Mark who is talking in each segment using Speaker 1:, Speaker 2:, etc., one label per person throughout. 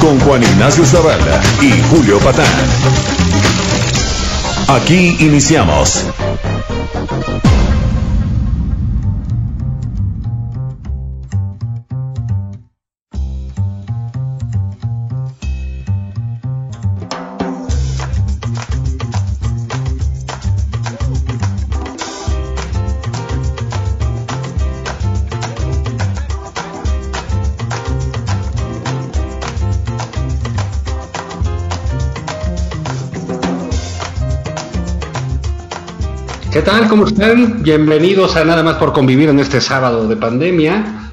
Speaker 1: Con Juan Ignacio Zavala y Julio Patán. Aquí iniciamos.
Speaker 2: Tal? ¿Cómo están? Bienvenidos a Nada más por convivir en este sábado de pandemia.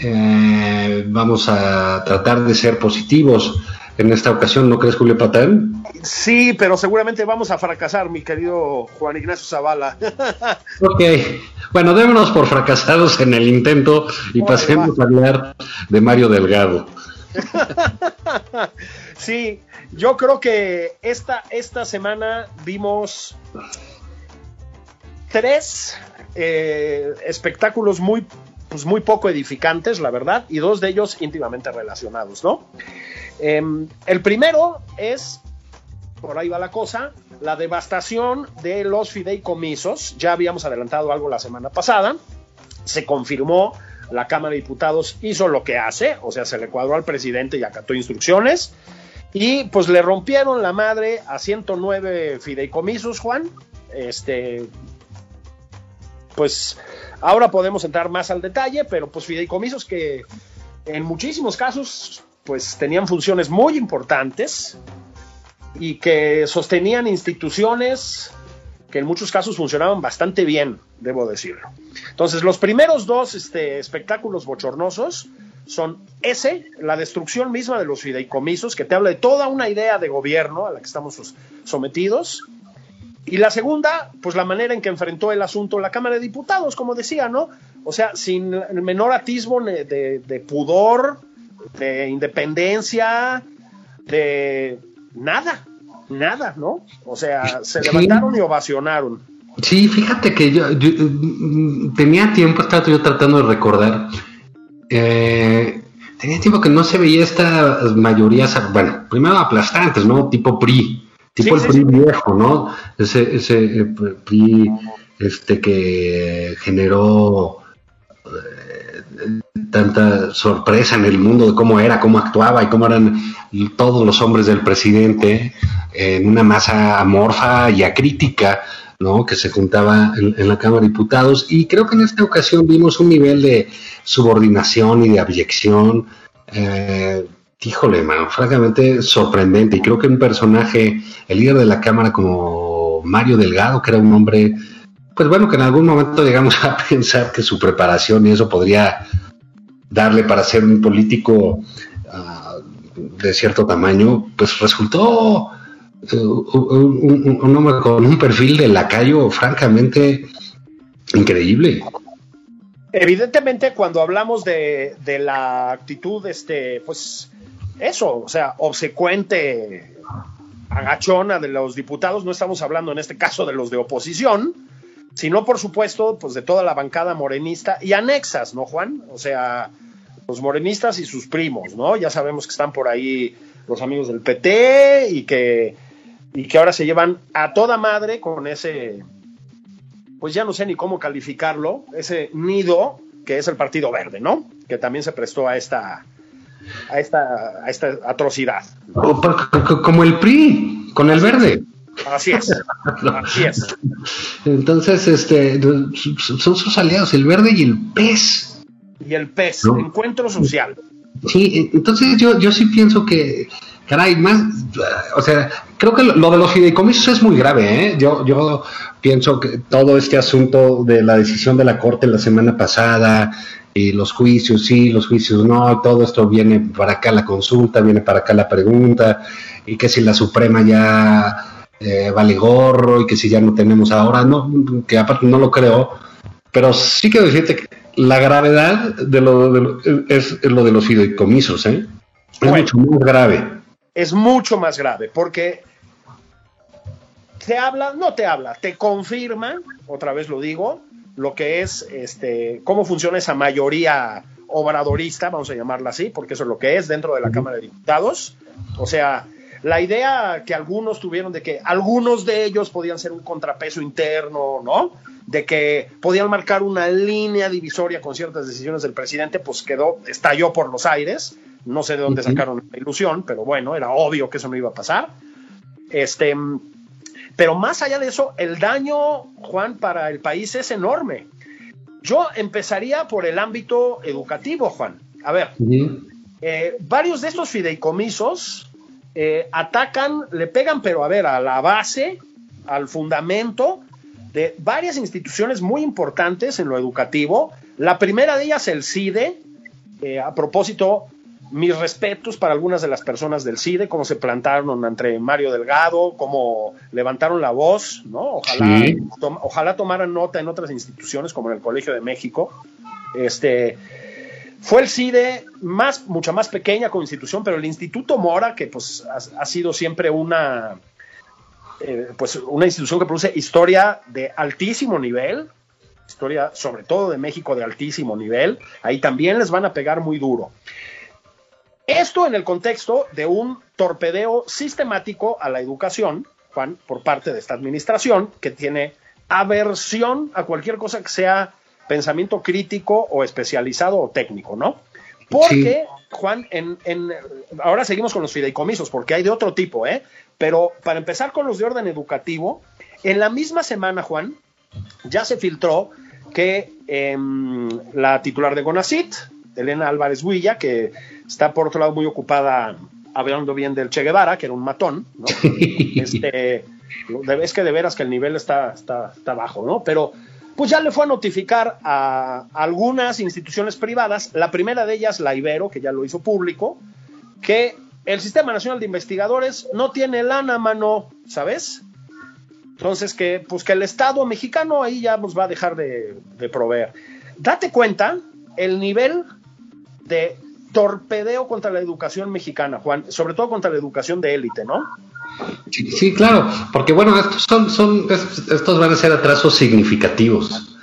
Speaker 2: Eh, vamos a tratar de ser positivos en esta ocasión, ¿no crees, Julio Patán?
Speaker 3: Sí, pero seguramente vamos a fracasar, mi querido Juan Ignacio Zavala.
Speaker 2: ok, bueno, démonos por fracasados en el intento y pasemos a hablar de Mario Delgado.
Speaker 3: sí, yo creo que esta, esta semana vimos tres eh, espectáculos muy, pues muy poco edificantes, la verdad, y dos de ellos íntimamente relacionados, ¿no? Em, el primero es, por ahí va la cosa, la devastación de los fideicomisos. Ya habíamos adelantado algo la semana pasada. Se confirmó, la Cámara de Diputados hizo lo que hace, o sea, se le cuadró al presidente y acató instrucciones. Y pues le rompieron la madre a 109 fideicomisos, Juan. Este, pues ahora podemos entrar más al detalle, pero pues fideicomisos que en muchísimos casos pues tenían funciones muy importantes y que sostenían instituciones que en muchos casos funcionaban bastante bien, debo decirlo. Entonces, los primeros dos este, espectáculos bochornosos son ese, la destrucción misma de los fideicomisos, que te habla de toda una idea de gobierno a la que estamos sometidos, y la segunda, pues la manera en que enfrentó el asunto la Cámara de Diputados, como decía, ¿no? O sea, sin el menor atisbo de, de pudor, de independencia, de nada, nada, ¿no? O sea, se levantaron y ovacionaron.
Speaker 2: Sí, fíjate que yo, mm, tenía tiempo, estaba yo tratando de recordar, eh, tenía tiempo que no se veía estas mayorías, bueno, primero aplastantes, ¿no? Tipo PRI, tipo el PRI viejo, ¿no? Ese, ese eh, PRI este que generó eh, tanta sorpresa en el mundo de cómo era, cómo actuaba y cómo eran todos los hombres del presidente en una masa amorfa y acrítica, ¿no? Que se juntaba en, la Cámara de Diputados. Y creo que en esta ocasión vimos un nivel de subordinación y de abyección. Eh, híjole, man, francamente sorprendente. Y creo que un personaje, el líder de la Cámara como Mario Delgado, que era un hombre, pues bueno, que en algún momento llegamos a pensar que su preparación y eso podría darle para ser un político uh, de cierto tamaño, pues resultó un, un, hombre con un perfil de lacayo francamente increíble.
Speaker 3: Evidentemente, cuando hablamos de, de la actitud, este, pues eso, o sea, obsecuente, agachona de los diputados, no estamos hablando en este caso de los de oposición, sino por supuesto, pues de toda la bancada morenista y anexas, ¿no, Juan? O sea, los morenistas y sus primos, ¿no? Ya sabemos que están por ahí los amigos del PT y que, y que ahora se llevan a toda madre con ese, pues ya no sé ni cómo calificarlo, ese nido que es el Partido Verde, ¿no? Que también se prestó a esta, a esta, a esta atrocidad.
Speaker 2: Como el PRI, con el verde.
Speaker 3: Así es, así es.
Speaker 2: Entonces, este, son sus aliados, el verde y el pez.
Speaker 3: Y el pez, encuentro social.
Speaker 2: Sí, entonces yo, yo sí pienso que caray, más, o sea, creo que lo, de los fideicomisos es muy grave, ¿eh? Yo, yo pienso que todo este asunto de la decisión de la Corte la semana pasada, y los juicios sí, los juicios no, todo esto viene para acá la consulta, viene para acá la pregunta, y que si la Suprema ya eh, vale gorro y que si ya no tenemos ahora, no, que aparte no lo creo, pero sí quiero decirte que la gravedad de lo, es, lo de los fideicomisos, ¿eh? Es mucho más grave.
Speaker 3: Es mucho más grave, porque te habla, no te habla, te confirma, otra vez lo digo, lo que es este, cómo funciona esa mayoría obradorista, vamos a llamarla así, porque eso es lo que es dentro de la Cámara de Diputados. O sea, la idea que algunos tuvieron de que algunos de ellos podían ser un contrapeso interno, ¿no? De que podían marcar una línea divisoria con ciertas decisiones del presidente, pues quedó, estalló por los aires. No sé de dónde sacaron la ilusión, pero bueno, era obvio que eso no iba a pasar. Este, pero más allá de eso, el daño, Juan, para el país es enorme. Yo empezaría por el ámbito educativo, Juan. A ver, eh, varios de estos fideicomisos eh, atacan, le pegan, pero a ver, a la base, al fundamento de varias instituciones muy importantes en lo educativo. La primera de ellas, el CIDE, eh, a propósito, mis respetos para algunas de las personas del CIDE, cómo se plantaron entre Mario Delgado, cómo levantaron la voz, ¿no? Ojalá, ojalá tomaran nota en otras instituciones como en el Colegio de México. Este, fue el CIDE más, mucha más pequeña como institución, pero el Instituto Mora, que pues ha, sido siempre una, eh, pues una institución que produce historia de altísimo nivel, historia sobre todo de México de altísimo nivel, ahí también les van a pegar muy duro. Esto en el contexto de un torpedeo sistemático a la educación, Juan, por parte de esta administración, que tiene aversión a cualquier cosa que sea pensamiento crítico o especializado o técnico, ¿no? Porque, Juan, en, ahora seguimos con los fideicomisos, porque hay de otro tipo, ¿eh? Pero para empezar con los de orden educativo, en la misma semana, Juan, ya se filtró que em, la titular de Gonacit, Elena Álvarez Huilla, que está por otro lado muy ocupada hablando bien del Che Guevara, que era un matón, ¿no? Este, es que de veras que el nivel está, está, bajo, ¿no? Pero pues ya le fue a notificar a, algunas instituciones privadas, la primera de ellas, la Ibero, que ya lo hizo público, que el Sistema Nacional de Investigadores no tiene lana, mano, ¿sabes? Entonces que, pues que el Estado mexicano ahí ya nos va a dejar de, de proveer. Date cuenta el nivel de torpedeo contra la educación mexicana, Juan, sobre todo contra la educación de élite, ¿no?
Speaker 2: Sí, claro, porque bueno, estos son, son estos van a ser atrasos significativos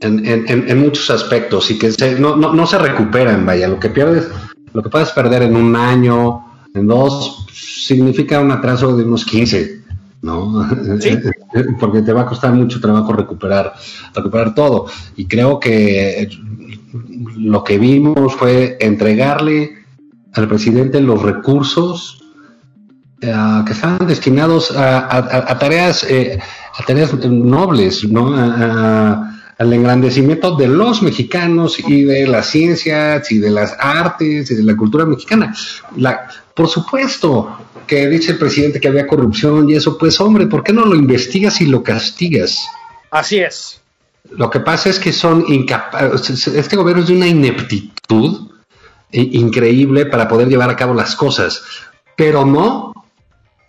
Speaker 2: en, muchos aspectos y que no, no, se recuperan, vaya, lo que pierdes, lo que puedes perder en un año, en dos, significa un atraso de unos 15, ¿no? ¿Sí? porque te va a costar mucho trabajo recuperar, recuperar todo. Y creo que lo que vimos fue entregarle al presidente los recursos eh, que estaban destinados a, tareas eh, a tareas nobles, ¿no? al engrandecimiento de los mexicanos y de las ciencias y de las artes y de la cultura mexicana. La, por supuesto que dice el presidente que había corrupción y eso, pues hombre, ¿por qué no lo investigas y lo castigas?
Speaker 3: Así es.
Speaker 2: Lo que pasa es que son incapaces, este gobierno es de una ineptitud increíble para poder llevar a cabo las cosas, pero no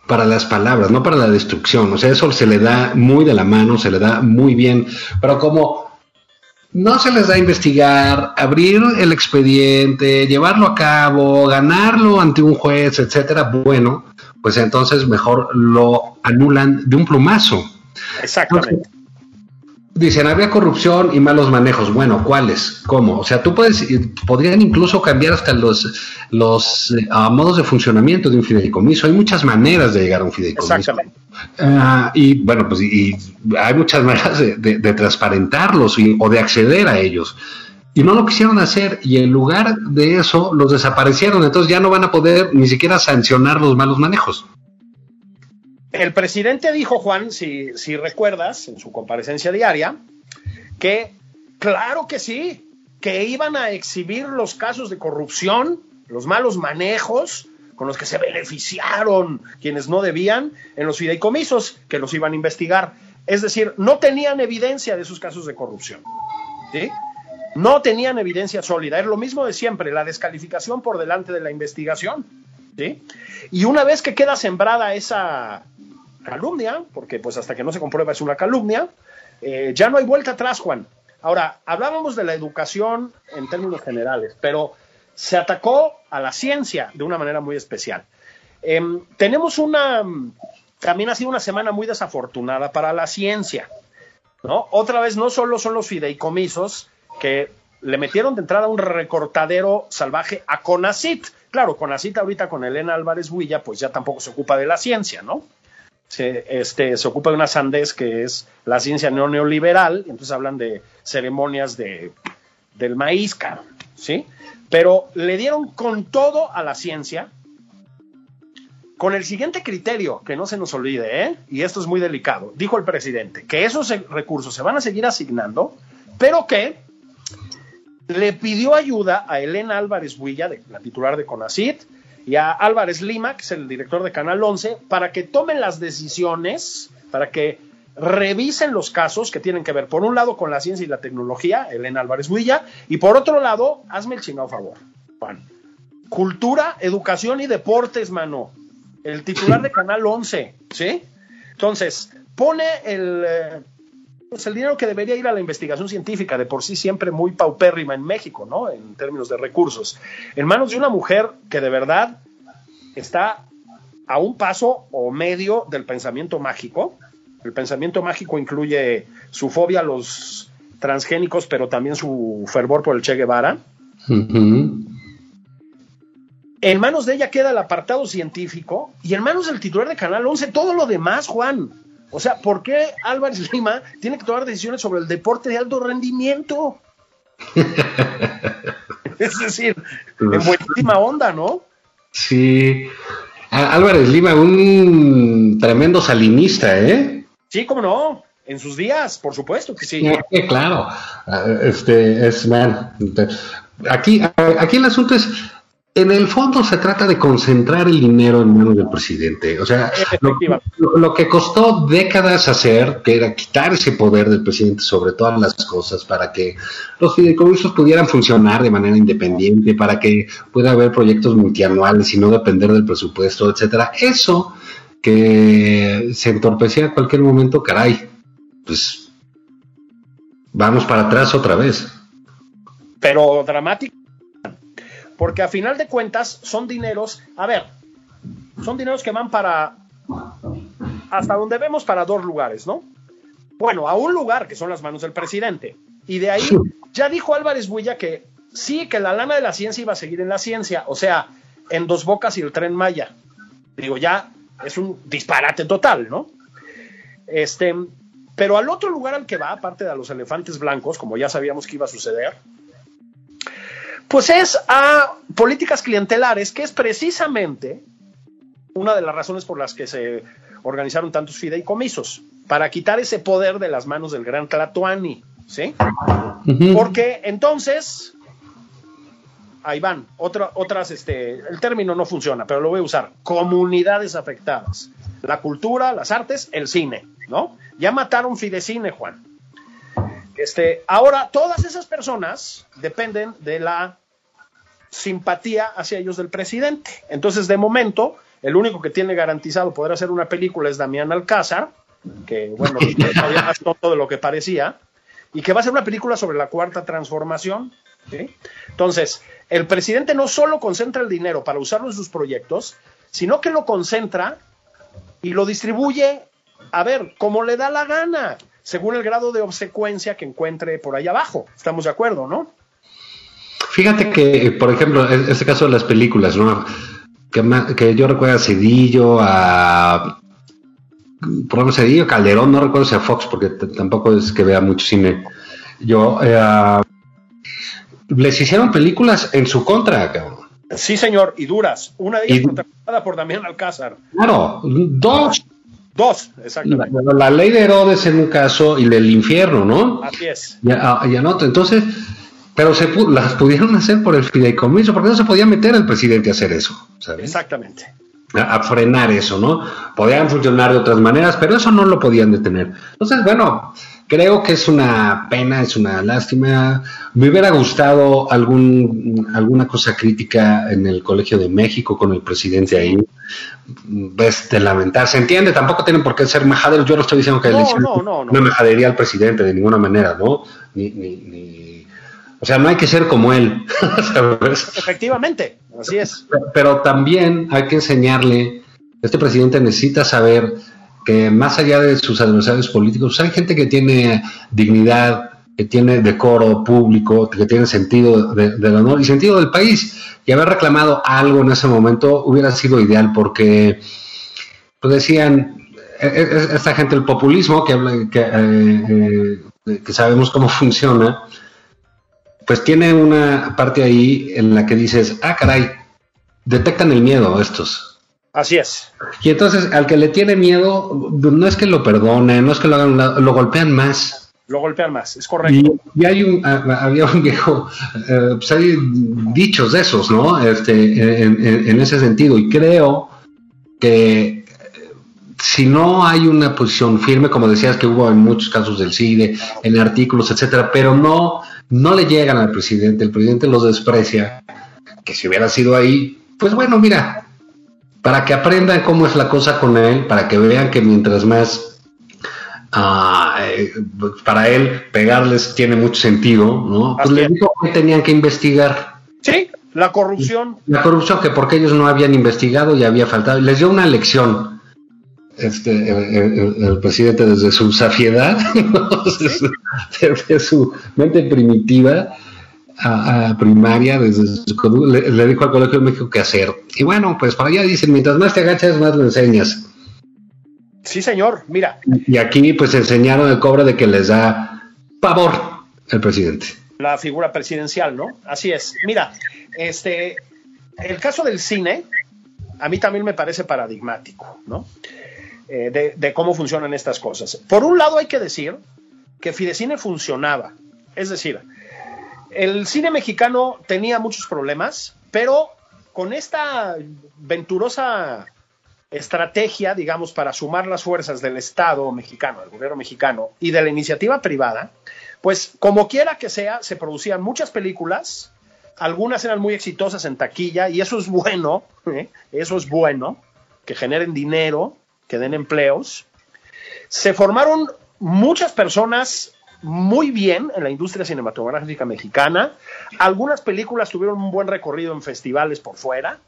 Speaker 2: para las palabras, no para la destrucción. O sea, eso se le da muy de la mano, se le da muy bien, pero como no se les da a investigar, abrir el expediente, llevarlo a cabo, ganarlo ante un juez, etcétera, bueno, pues entonces mejor lo anulan de un plumazo.
Speaker 3: Exactamente.
Speaker 2: Dicen, había corrupción y malos manejos. Bueno, ¿cuáles? ¿Cómo? O sea, tú puedes, podrían incluso cambiar hasta los, los eh, modos de funcionamiento de un fideicomiso. Hay muchas maneras de llegar a un fideicomiso.
Speaker 3: Exactamente.
Speaker 2: Ah, y bueno, pues y, hay muchas maneras de, transparentarlos o de acceder a ellos. Y no lo quisieron hacer y en lugar de eso los desaparecieron. Entonces ya no van a poder ni siquiera sancionar los malos manejos.
Speaker 3: El presidente dijo, Juan, si, si recuerdas, en su comparecencia diaria, que claro que sí, que iban a exhibir los casos de corrupción, los malos manejos, con los que se beneficiaron quienes no debían en los fideicomisos que los iban a investigar. Es decir, no tenían evidencia de sus casos de corrupción. ¿sí? No tenían evidencia sólida. Es lo mismo de siempre, la descalificación por delante de la investigación. ¿sí? Y una vez que queda sembrada esa calumnia, porque pues hasta que no se comprueba es una calumnia, eh, ya no hay vuelta atrás, Juan. Ahora, hablábamos de la educación en términos generales, pero se atacó a la ciencia de una manera muy especial. Em, tenemos una, también ha sido una semana muy desafortunada para la ciencia, ¿no? Otra vez, no solo son los fideicomisos que le metieron de entrada un recortadero salvaje a CONACIT. Claro, CONACIT ahorita con Elena Álvarez Huilla, pues ya tampoco se ocupa de la ciencia, ¿no? Se, este, se ocupa de una sandez que es la ciencia neoliberal, entonces hablan de ceremonias de, del maíz, ¿sí? Pero le dieron con todo a la ciencia, con el siguiente criterio, que no se nos olvide, ¿eh? y esto es muy delicado, dijo el presidente, que esos recursos se van a seguir asignando, pero que le pidió ayuda a Elena Álvarez Huilla, la titular de CONACIT, y a Álvarez Lima, que es el director de Canal 11, para que tomen las decisiones, para que revisen los casos que tienen que ver, por un lado, con la ciencia y la tecnología, Elena Álvarez Huilla, y por otro lado, hazme el chingado favor, Juan. Cultura, educación y deportes, mano. El titular de Canal 11, ¿sí? Entonces, pone el, eh, pues el dinero que debería ir a la investigación científica, de por sí siempre muy paupérrima en México, ¿no? En términos de recursos, en manos de una mujer que de verdad está a un paso o medio del pensamiento mágico. El pensamiento mágico incluye su fobia a los transgénicos, pero también su fervor por el Che Guevara. En manos de ella queda el apartado científico y en manos del titular de Canal 11 todo lo demás, Juan. O sea, ¿por qué Álvarez Lima tiene que tomar decisiones sobre el deporte de alto rendimiento? es decir, en buenísima onda, ¿no?
Speaker 2: Sí. Álvarez Lima, un tremendo salinista, ¿eh?
Speaker 3: Sí, cómo no. En sus días, por supuesto que sí.
Speaker 2: claro. Este es, man, aquí, aquí el asunto es, en el fondo se trata de concentrar el dinero en manos del presidente. O sea, lo, que costó décadas hacer, que era quitar ese poder del presidente sobre todas las cosas para que los fideicomisos pudieran funcionar de manera independiente, para que pueda haber proyectos multianuales y no depender del presupuesto, etcétera. Eso que se entorpecía en cualquier momento, caray, pues vamos para atrás otra vez.
Speaker 3: Pero dramático porque a final de cuentas son dineros, a ver, son dineros que van para, hasta donde vemos, para dos lugares, ¿no? Bueno, a un lugar que son las manos del presidente. Y de ahí ya dijo Álvarez Builla que sí, que la lana de la ciencia iba a seguir en la ciencia, o sea, en dos bocas y el tren Maya. Digo, ya es un disparate total, ¿no? Este, pero al otro lugar al que va, aparte de a los elefantes blancos, como ya sabíamos que iba a suceder, pues es a políticas clientelares, que es precisamente una de las razones por las que se organizaron tantos fideicomisos, para quitar ese poder de las manos del gran Tlatuani, ¿sí? Porque entonces, ahí van, otras, este, el término no funciona, pero lo voy a usar, comunidades afectadas, la cultura, las artes, el cine, ¿no? Ya mataron Fidecine, Juan. Este, ahora, todas esas personas dependen de la simpatía hacia ellos del presidente. Entonces, de momento, el único que tiene garantizado poder hacer una película es Damián Alcázar, que, bueno, todavía más tonto de lo que parecía, y que va a ser una película sobre la cuarta transformación. Entonces, el presidente no solo concentra el dinero para usarlo en sus proyectos, sino que lo concentra y lo distribuye, a ver, como le da la gana, según el grado de obsecuencia que encuentre por ahí abajo. Estamos de acuerdo, ¿no?
Speaker 2: Fíjate que, por ejemplo, este caso de las películas, ¿no? Que, yo recuerdo a Cedillo, a. Por ejemplo, Cedillo, Calderón, no recuerdo si a Fox, porque tampoco es que vea mucho cine. Yo. Eh, les hicieron películas en su contra, cabrón.
Speaker 3: Sí, señor, y duras. Una de ellas protagonizada por Damián Alcázar.
Speaker 2: Claro, dos.
Speaker 3: Dos, exactamente.
Speaker 2: La, ley de Herodes en un caso y el infierno, ¿no?
Speaker 3: Así es.
Speaker 2: Ya, ya no, entonces pero se pu- las pudieron hacer por el fideicomiso, porque no se podía meter el presidente a hacer eso, ¿sabes?
Speaker 3: Exactamente.
Speaker 2: a, a frenar eso, ¿no? Podían funcionar de otras maneras, pero eso no lo podían detener. Entonces, bueno, creo que es una pena, es una lástima. Me hubiera gustado algún, alguna cosa crítica en el Colegio de México con el presidente ahí. Ves de lamentar, se entiende, tampoco tienen por qué ser majaderos. Yo no estoy diciendo que
Speaker 3: No,
Speaker 2: le hicieron
Speaker 3: no, no, no.
Speaker 2: una majadería al presidente de ninguna manera, ¿no? Ni, ni, ni- o sea, no hay que ser como él, ¿sabes?
Speaker 3: Efectivamente, así es.
Speaker 2: Pero también hay que enseñarle, este presidente necesita saber que más allá de sus adversarios políticos, hay gente que tiene dignidad, que tiene decoro público, que tiene sentido de- del honor y sentido del país. Y haber reclamado algo en ese momento hubiera sido ideal porque, pues decían, e- e- esta gente, el populismo, que, habla- que, eh, eh, que sabemos cómo funciona, pues tiene una parte ahí en la que dices, ah, caray, detectan el miedo estos.
Speaker 3: Así es.
Speaker 2: Y entonces al que le tiene miedo, no es que lo perdone, no es que lo hagan, lo golpean más.
Speaker 3: Lo golpean más, es correcto.
Speaker 2: Y, y hay un, a- había un viejo, eh, pues hay dichos de esos, ¿no? Este, en, en- en ese sentido. Y creo que eh, si no hay una posición firme, como decías que hubo en muchos casos del CIDE, en artículos, etcétera, pero no, no le llegan al presidente, el presidente los desprecia, que si hubiera sido ahí, pues bueno, mira, para que aprendan cómo es la cosa con él, para que vean que mientras más ah, eh, para él pegarles tiene mucho sentido, ¿no? Pues
Speaker 3: es.
Speaker 2: dijo que tenían que investigar
Speaker 3: Sí, la corrupción.
Speaker 2: la corrupción, que porque ellos no habían investigado y había faltado, les dio una lección. Este, el, el- el presidente desde su safiedad, ¿no? desde, su, mente primitiva, a, a primaria, desde su le, le dijo al Colegio de México qué hacer. Y bueno, pues para allá dicen, mientras más te agachas, más lo enseñas.
Speaker 3: Sí, señor. Mira,
Speaker 2: Y aquí pues enseñaron el cobre de que les da pavor el presidente.
Speaker 3: la figura presidencial, ¿no? Así es. Mira, este, el caso del cine, a mí también me parece paradigmático, ¿no? Eh, de, cómo funcionan estas cosas. Por un lado hay que decir que Fidecine funcionaba, es decir, el cine mexicano tenía muchos problemas, pero con esta venturosa estrategia, digamos, para sumar las fuerzas del Estado mexicano, del gobierno mexicano y de la iniciativa privada, pues como quiera que sea, se producían muchas películas, algunas eran muy exitosas en taquilla y eso es bueno, ¿eh? eso es bueno, que generen dinero, que den empleos. Se formaron muchas personas muy bien en la industria cinematográfica mexicana, algunas películas tuvieron un buen recorrido en festivales por fuera.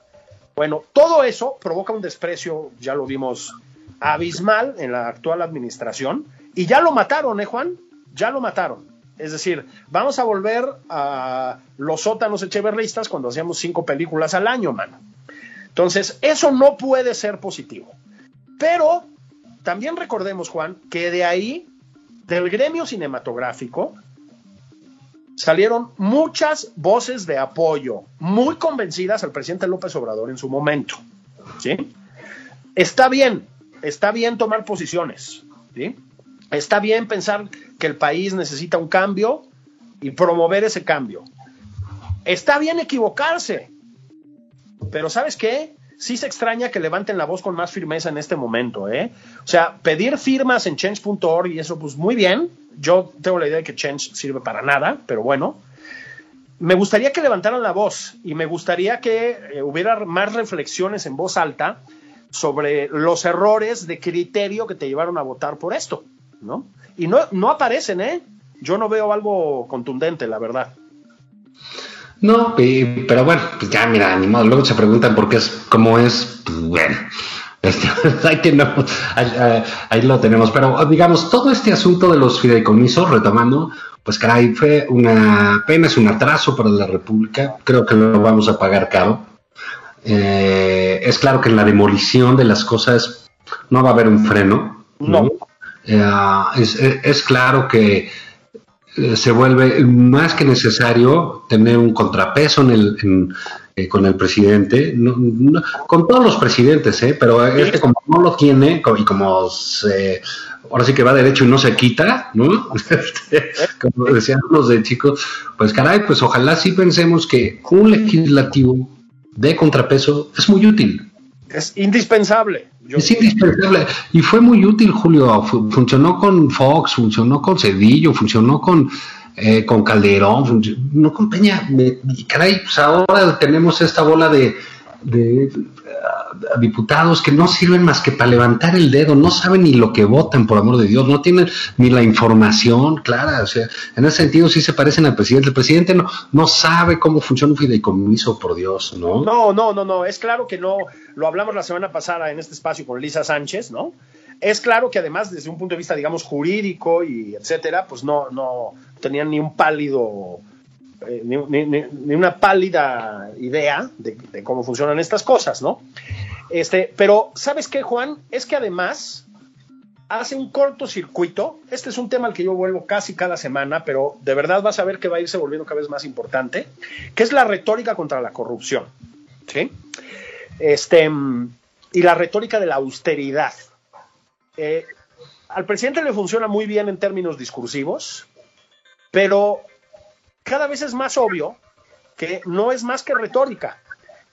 Speaker 3: Bueno, todo eso provoca un desprecio, ya lo vimos, abismal en la actual administración y ya lo mataron, ¿eh, Juan? ya lo mataron. Es decir, vamos a volver a los sótanos echeverristas cuando hacíamos cinco películas al año, mano. Entonces, eso no puede ser positivo. Pero también recordemos, Juan, que de ahí, del gremio cinematográfico, salieron muchas voces de apoyo, muy convencidas al presidente López Obrador en su momento. ¿sí? Está bien, está bien tomar posiciones. ¿sí? Está bien pensar que el país necesita un cambio y promover ese cambio. Está bien equivocarse, pero ¿sabes qué? Sí se extraña que levanten la voz con más firmeza en este momento, ¿eh? O sea, pedir firmas en change.org y eso, pues muy bien. Yo tengo la idea de que change sirve para nada, pero bueno. Me gustaría que levantaran la voz y me gustaría que eh, hubiera más reflexiones en voz alta sobre los errores de criterio que te llevaron a votar por esto, ¿no? Y no, no aparecen, ¿eh? Yo no veo algo contundente, la verdad.
Speaker 2: No, pero bueno, pues ya mira, ni modo. Luego se preguntan por qué es, cómo es, pues bueno. Este, ahí, lo tenemos. Pero digamos, todo este asunto de los fideicomisos, retomando, pues caray, fue una pena, es un atraso para la República. Creo que lo vamos a pagar caro. Eh, es claro que en la demolición de las cosas no va a haber un freno.
Speaker 3: No.
Speaker 2: Eh, es, es- es claro que eh, se vuelve más que necesario tener un contrapeso en el, en, eh, con el presidente, no, no, con todos los presidentes, ¿eh? pero este como no lo tiene y como se, ahora sí que va derecho y no se quita, ¿no? Este, como decían los de chicos, pues caray, pues ojalá sí pensemos que un legislativo de contrapeso es muy útil.
Speaker 3: Es indispensable.
Speaker 2: Yo es indispensable. Y fue muy útil, Julio. Funcionó con Fox, funcionó con Cedillo, funcionó con eh, con Calderón, no con Peña. Me, caray, pues ahora tenemos esta bola de, de diputados que no sirven más que para levantar el dedo, no saben ni lo que votan, por amor de Dios, no tienen ni la información clara. O sea, en ese sentido sí se parecen al presidente. El presidente no, no sabe cómo funciona un fideicomiso, por Dios, ¿no?
Speaker 3: No, no, no, no. Es claro que no. Lo hablamos la semana pasada en este espacio con Lisa Sánchez, ¿no? Es claro que además desde un punto de vista, digamos, jurídico y etcétera, pues no, no tenían ni un pálido, ni, ni, una pálida idea de, de, cómo funcionan estas cosas, ¿no? Este, pero, ¿sabes qué, Juan? Es que además hace un cortocircuito. Este es un tema al que yo vuelvo casi cada semana, pero de verdad vas a ver que va a irse volviendo cada vez más importante, que es la retórica contra la corrupción, ¿sí? Este, y la retórica de la austeridad. Eh, al presidente le funciona muy bien en términos discursivos, pero cada vez es más obvio que no es más que retórica.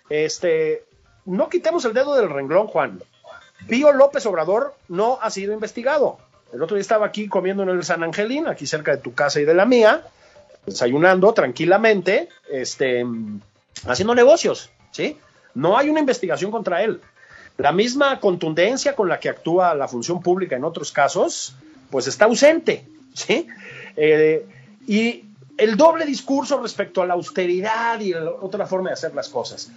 Speaker 3: Este, no quitemos el dedo del renglón, Juan. Pío López Obrador no ha sido investigado. El otro día estaba aquí comiendo en el San Angelín, aquí cerca de tu casa y de la mía, desayunando tranquilamente, este, haciendo negocios, ¿sí? No hay una investigación contra él. La misma contundencia con la que actúa la función pública en otros casos, pues está ausente, ¿sí? Eh, y el doble discurso respecto a la austeridad y la otra forma de hacer las cosas.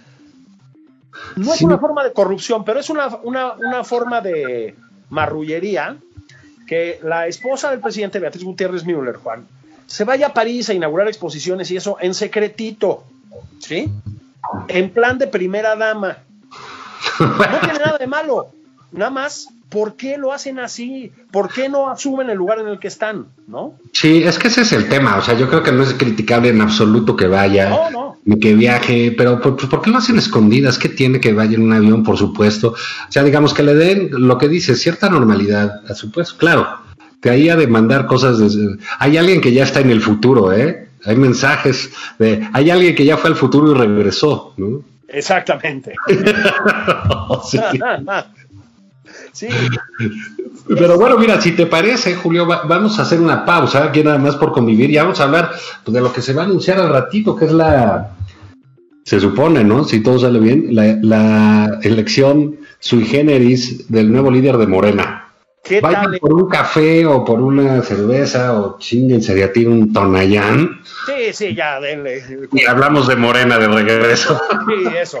Speaker 3: No es sí. una forma de corrupción, pero es una, una, una, forma de marrullería que la esposa del presidente, Beatriz Gutiérrez Müller, Juan, se vaya a París a inaugurar exposiciones y eso en secretito, ¿sí? En plan de primera dama. No tiene nada de malo. Nada más, ¿por qué lo hacen así? ¿Por qué no asumen el lugar en el que están? ¿No?
Speaker 2: Sí, es que ese es el tema. O sea, yo creo que no es criticable en absoluto que vaya,
Speaker 3: no, no.
Speaker 2: ni que viaje, pero ¿por, ¿por, qué lo hacen escondidas? ¿Qué tiene que vaya en un avión, por supuesto? O sea, digamos que le den lo que dice, cierta normalidad, a supuesto. Claro, te ahí a demandar cosas. Desde... Hay alguien que ya está en el futuro, ¿eh? Hay mensajes de. Hay alguien que ya fue al futuro y regresó, ¿no?
Speaker 3: Exactamente.
Speaker 2: sí. Sí. Pero bueno, mira, si te parece, Julio, va, vamos a hacer una pausa aquí nada más por convivir y vamos a hablar pues, de lo que se va a anunciar al ratito, que es la, se supone, ¿no? Si todo sale bien, la, la elección sui generis del nuevo líder de Morena.
Speaker 3: ¿Qué
Speaker 2: Vayan
Speaker 3: tal?
Speaker 2: por un café o por una cerveza o chinguense de a ti un tonayán
Speaker 3: Sí, sí, ya, denle.
Speaker 2: y hablamos de Morena de regreso.
Speaker 3: Sí, eso.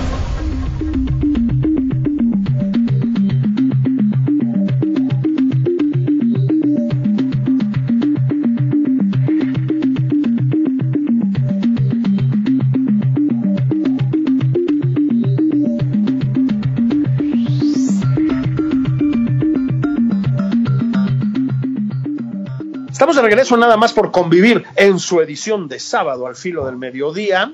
Speaker 3: Estamos de regreso nada más por convivir en su edición de sábado al filo del mediodía.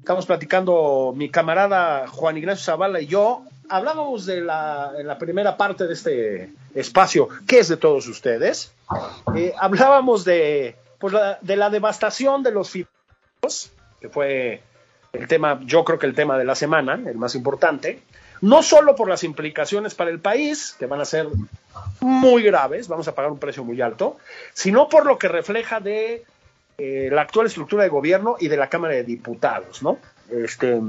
Speaker 3: Estamos platicando mi camarada Juan Ignacio Zavala y yo. Hablábamos de la, en la primera parte de este espacio, que es de todos ustedes. Eh, hablábamos de, pues la, de la devastación de los fideos que fue el tema, yo creo que el tema de la semana, el más importante, no solo por las implicaciones para el país, que van a ser muy graves, vamos a pagar un precio muy alto, sino por lo que refleja de eh, la actual estructura de gobierno y de la Cámara de Diputados, ¿no? Este,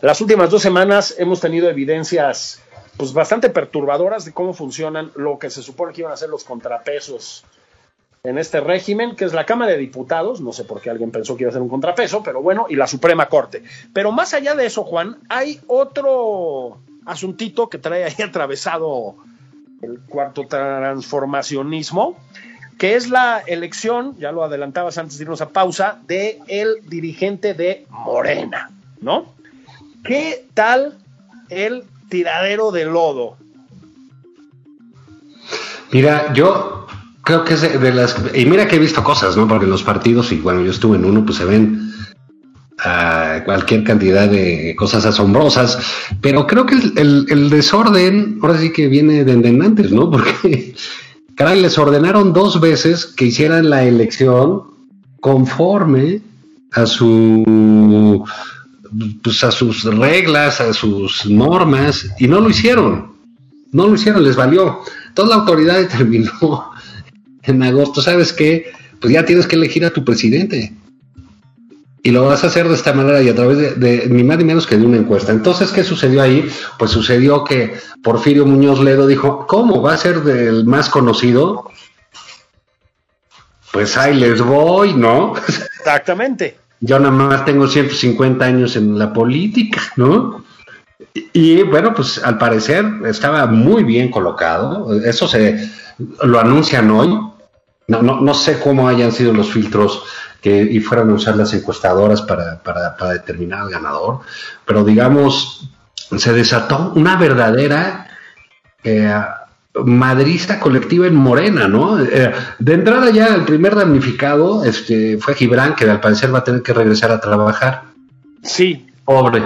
Speaker 3: las últimas dos semanas hemos tenido evidencias pues bastante perturbadoras de cómo funcionan lo que se supone que iban a ser los contrapesos en este régimen, que es la Cámara de Diputados, no sé por qué alguien pensó que iba a ser un contrapeso, pero bueno, y la Suprema Corte. Pero más allá de eso, Juan, hay otro asuntito que trae ahí atravesado el cuarto transformacionismo, que es la elección, ya lo adelantabas antes de irnos a pausa, de el dirigente de Morena, ¿no? ¿Qué tal el tiradero de lodo?
Speaker 2: Mira, yo creo que es de, las... Y mira que he visto cosas, ¿no? Porque los partidos, y bueno, yo estuve en uno, pues se ven uh, cualquier cantidad de cosas asombrosas, pero creo que el, el, desorden ahora sí que viene de, de antes, ¿no? Porque, caray, les ordenaron dos veces que hicieran la elección conforme a su pues a sus reglas, a sus normas, y no lo hicieron. No lo hicieron, les valió. Toda la autoridad determinó en agosto, ¿sabes qué? Pues ya tienes que elegir a tu presidente. Y lo vas a hacer de esta manera y a través de, de, ni más ni menos que de una encuesta. Entonces, ¿qué sucedió ahí? Pues sucedió que Porfirio Muñoz Ledo dijo, ¿cómo va a ser del más conocido? Pues ahí les voy, ¿no?
Speaker 3: Exactamente.
Speaker 2: Yo nada más tengo 150 años en la política, ¿no? Y, y bueno, pues al parecer estaba muy bien colocado. Eso se lo anuncian hoy. No, no, no sé cómo hayan sido los filtros que y fueran a usar las encuestadoras para, para, para determinar al ganador, pero digamos, se desató una verdadera eh, madrista colectiva en Morena, ¿no? Eh, de entrada ya el primer damnificado este, fue Gibran, que al parecer va a tener que regresar a trabajar.
Speaker 3: Sí.
Speaker 2: Pobre.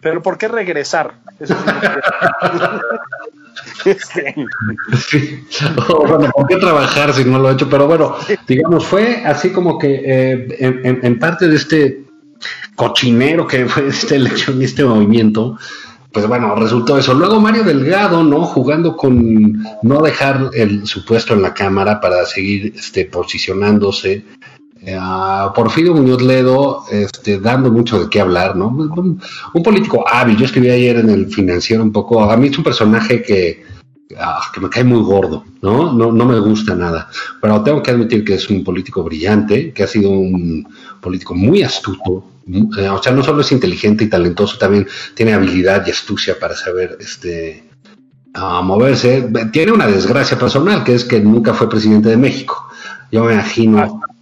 Speaker 3: Pero ¿por qué regresar? Eso sí.
Speaker 2: sí. Oh, bueno, ¿por qué trabajar si no lo he hecho? Pero bueno, digamos, fue así como que eh, en, en, en, parte de este cochinero que fue esta elección y este movimiento, pues bueno, resultó eso. Luego Mario Delgado, ¿no? Jugando con no dejar el, su puesto en la Cámara para seguir este, posicionándose. Uh, Porfirio Muñoz Ledo este, dando mucho de qué hablar, ¿no? Un, político hábil. Yo escribí ayer en el financiero un poco. A mí es un personaje que, uh, que me cae muy gordo, ¿no? ¿no? No me gusta nada. Pero tengo que admitir que es un político brillante, que ha sido un político muy astuto, o sea, no solo es inteligente y talentoso, también tiene habilidad y astucia para saber este, moverse. Tiene una desgracia personal, que es que nunca fue presidente de México. Yo me imagino que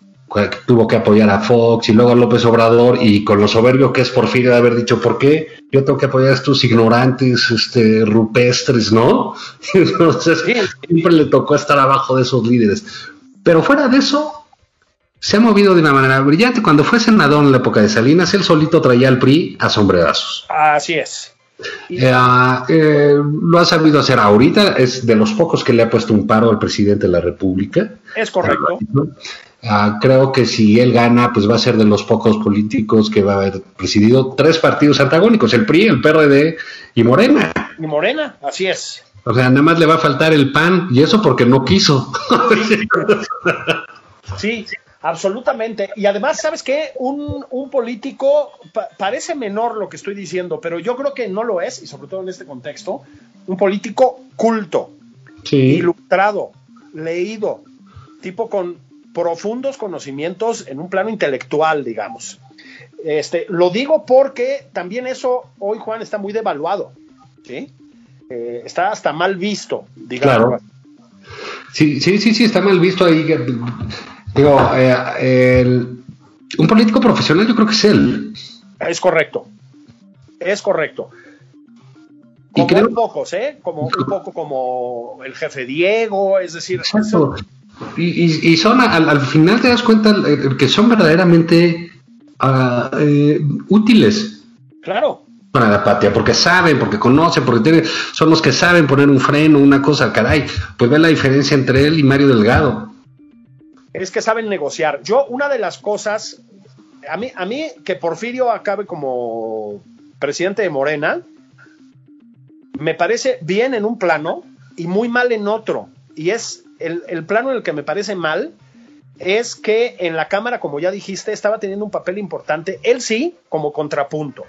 Speaker 2: tuvo que apoyar a Fox y luego a López Obrador y con lo soberbio que es Porfirio de haber dicho, ¿por qué? Yo tengo que apoyar a estos ignorantes, este, rupestres, ¿no? Entonces, siempre le tocó estar abajo de esos líderes. Pero fuera de eso, se ha movido de una manera brillante. Cuando fue senador en la época de Salinas, él solito traía al PRI a sombrerazos.
Speaker 3: Así es.
Speaker 2: Eh, eh, lo ha sabido hacer ahorita, es de los pocos que le ha puesto un paro al presidente de la República.
Speaker 3: Es correcto.
Speaker 2: Uh, creo que si él gana, pues va a ser de los pocos políticos que va a haber presidido tres partidos antagónicos, el PRI, el PRD y Morena.
Speaker 3: Y Morena, así es.
Speaker 2: O sea, nada más le va a faltar el PAN, y eso porque no quiso.
Speaker 3: sí. sí. Absolutamente. Y además, ¿sabes qué? Un, un político, pa parece menor lo que estoy diciendo, pero yo creo que no lo es, y sobre todo en este contexto, un político culto,
Speaker 2: sí.
Speaker 3: ilustrado, leído, tipo con profundos conocimientos en un plano intelectual, digamos. Este, lo digo porque también eso hoy, Juan, está muy devaluado. ¿sí? Eh, está hasta mal visto, digamos.
Speaker 2: Claro. Sí, sí, sí, sí, está mal visto ahí. Digo, eh, el, un político profesional yo creo que es él.
Speaker 3: Es correcto. Es correcto. Como y creo... pocos, ¿eh? Como un poco como el jefe Diego, es decir.
Speaker 2: Exacto. Y, y, y, son, al, al, final te das cuenta que son verdaderamente uh, eh, útiles.
Speaker 3: Claro.
Speaker 2: Para la patria, porque saben, porque conocen, porque tienen, son los que saben poner un freno, una cosa, caray. Pues ve la diferencia entre él y Mario Delgado
Speaker 3: es que saben negociar. Yo, una de las cosas, a mí, a mí que Porfirio acabe como presidente de Morena, me parece bien en un plano y muy mal en otro. Y es el, el plano en el que me parece mal es que en la Cámara, como ya dijiste, estaba teniendo un papel importante, él sí, como contrapunto.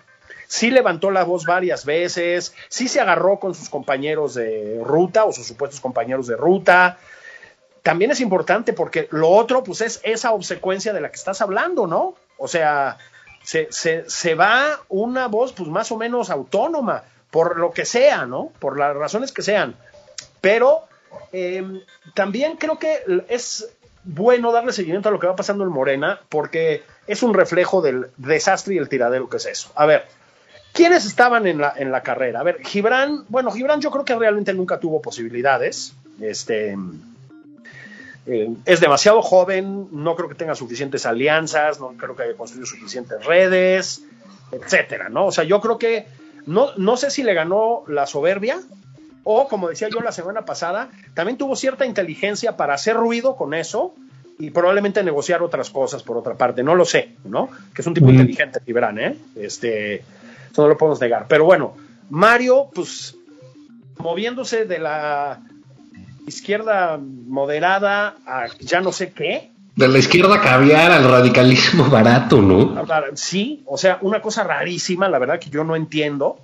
Speaker 3: Sí levantó la voz varias veces, sí se agarró con sus compañeros de ruta o sus supuestos compañeros de ruta. También es importante porque lo otro, pues es esa obsecuencia de la que estás hablando, ¿no? O sea, se, se, se va una voz, pues más o menos autónoma, por lo que sea, ¿no? Por las razones que sean. Pero eh, también creo que es bueno darle seguimiento a lo que va pasando en Morena, porque es un reflejo del desastre y el tiradero que es eso. A ver, ¿quiénes estaban en la, en la carrera? A ver, Gibran, bueno, Gibran yo creo que realmente nunca tuvo posibilidades. Este. eh, es demasiado joven, no creo que tenga suficientes alianzas, no creo que haya construido suficientes redes, etcétera, ¿no? O sea, yo creo que no, no sé si le ganó la soberbia, o como decía yo la semana pasada, también tuvo cierta inteligencia para hacer ruido con eso y probablemente negociar otras cosas por otra parte, no lo sé, ¿no? Que es un tipo
Speaker 2: Mm.
Speaker 3: inteligente, Gibran, ¿eh? Este, eso no lo podemos negar. Pero bueno, Mario, pues moviéndose de la izquierda moderada a ya no sé qué,
Speaker 2: De la izquierda caviar al radicalismo barato, ¿no?
Speaker 3: Sí, o sea, una cosa rarísima, la verdad que yo no entiendo.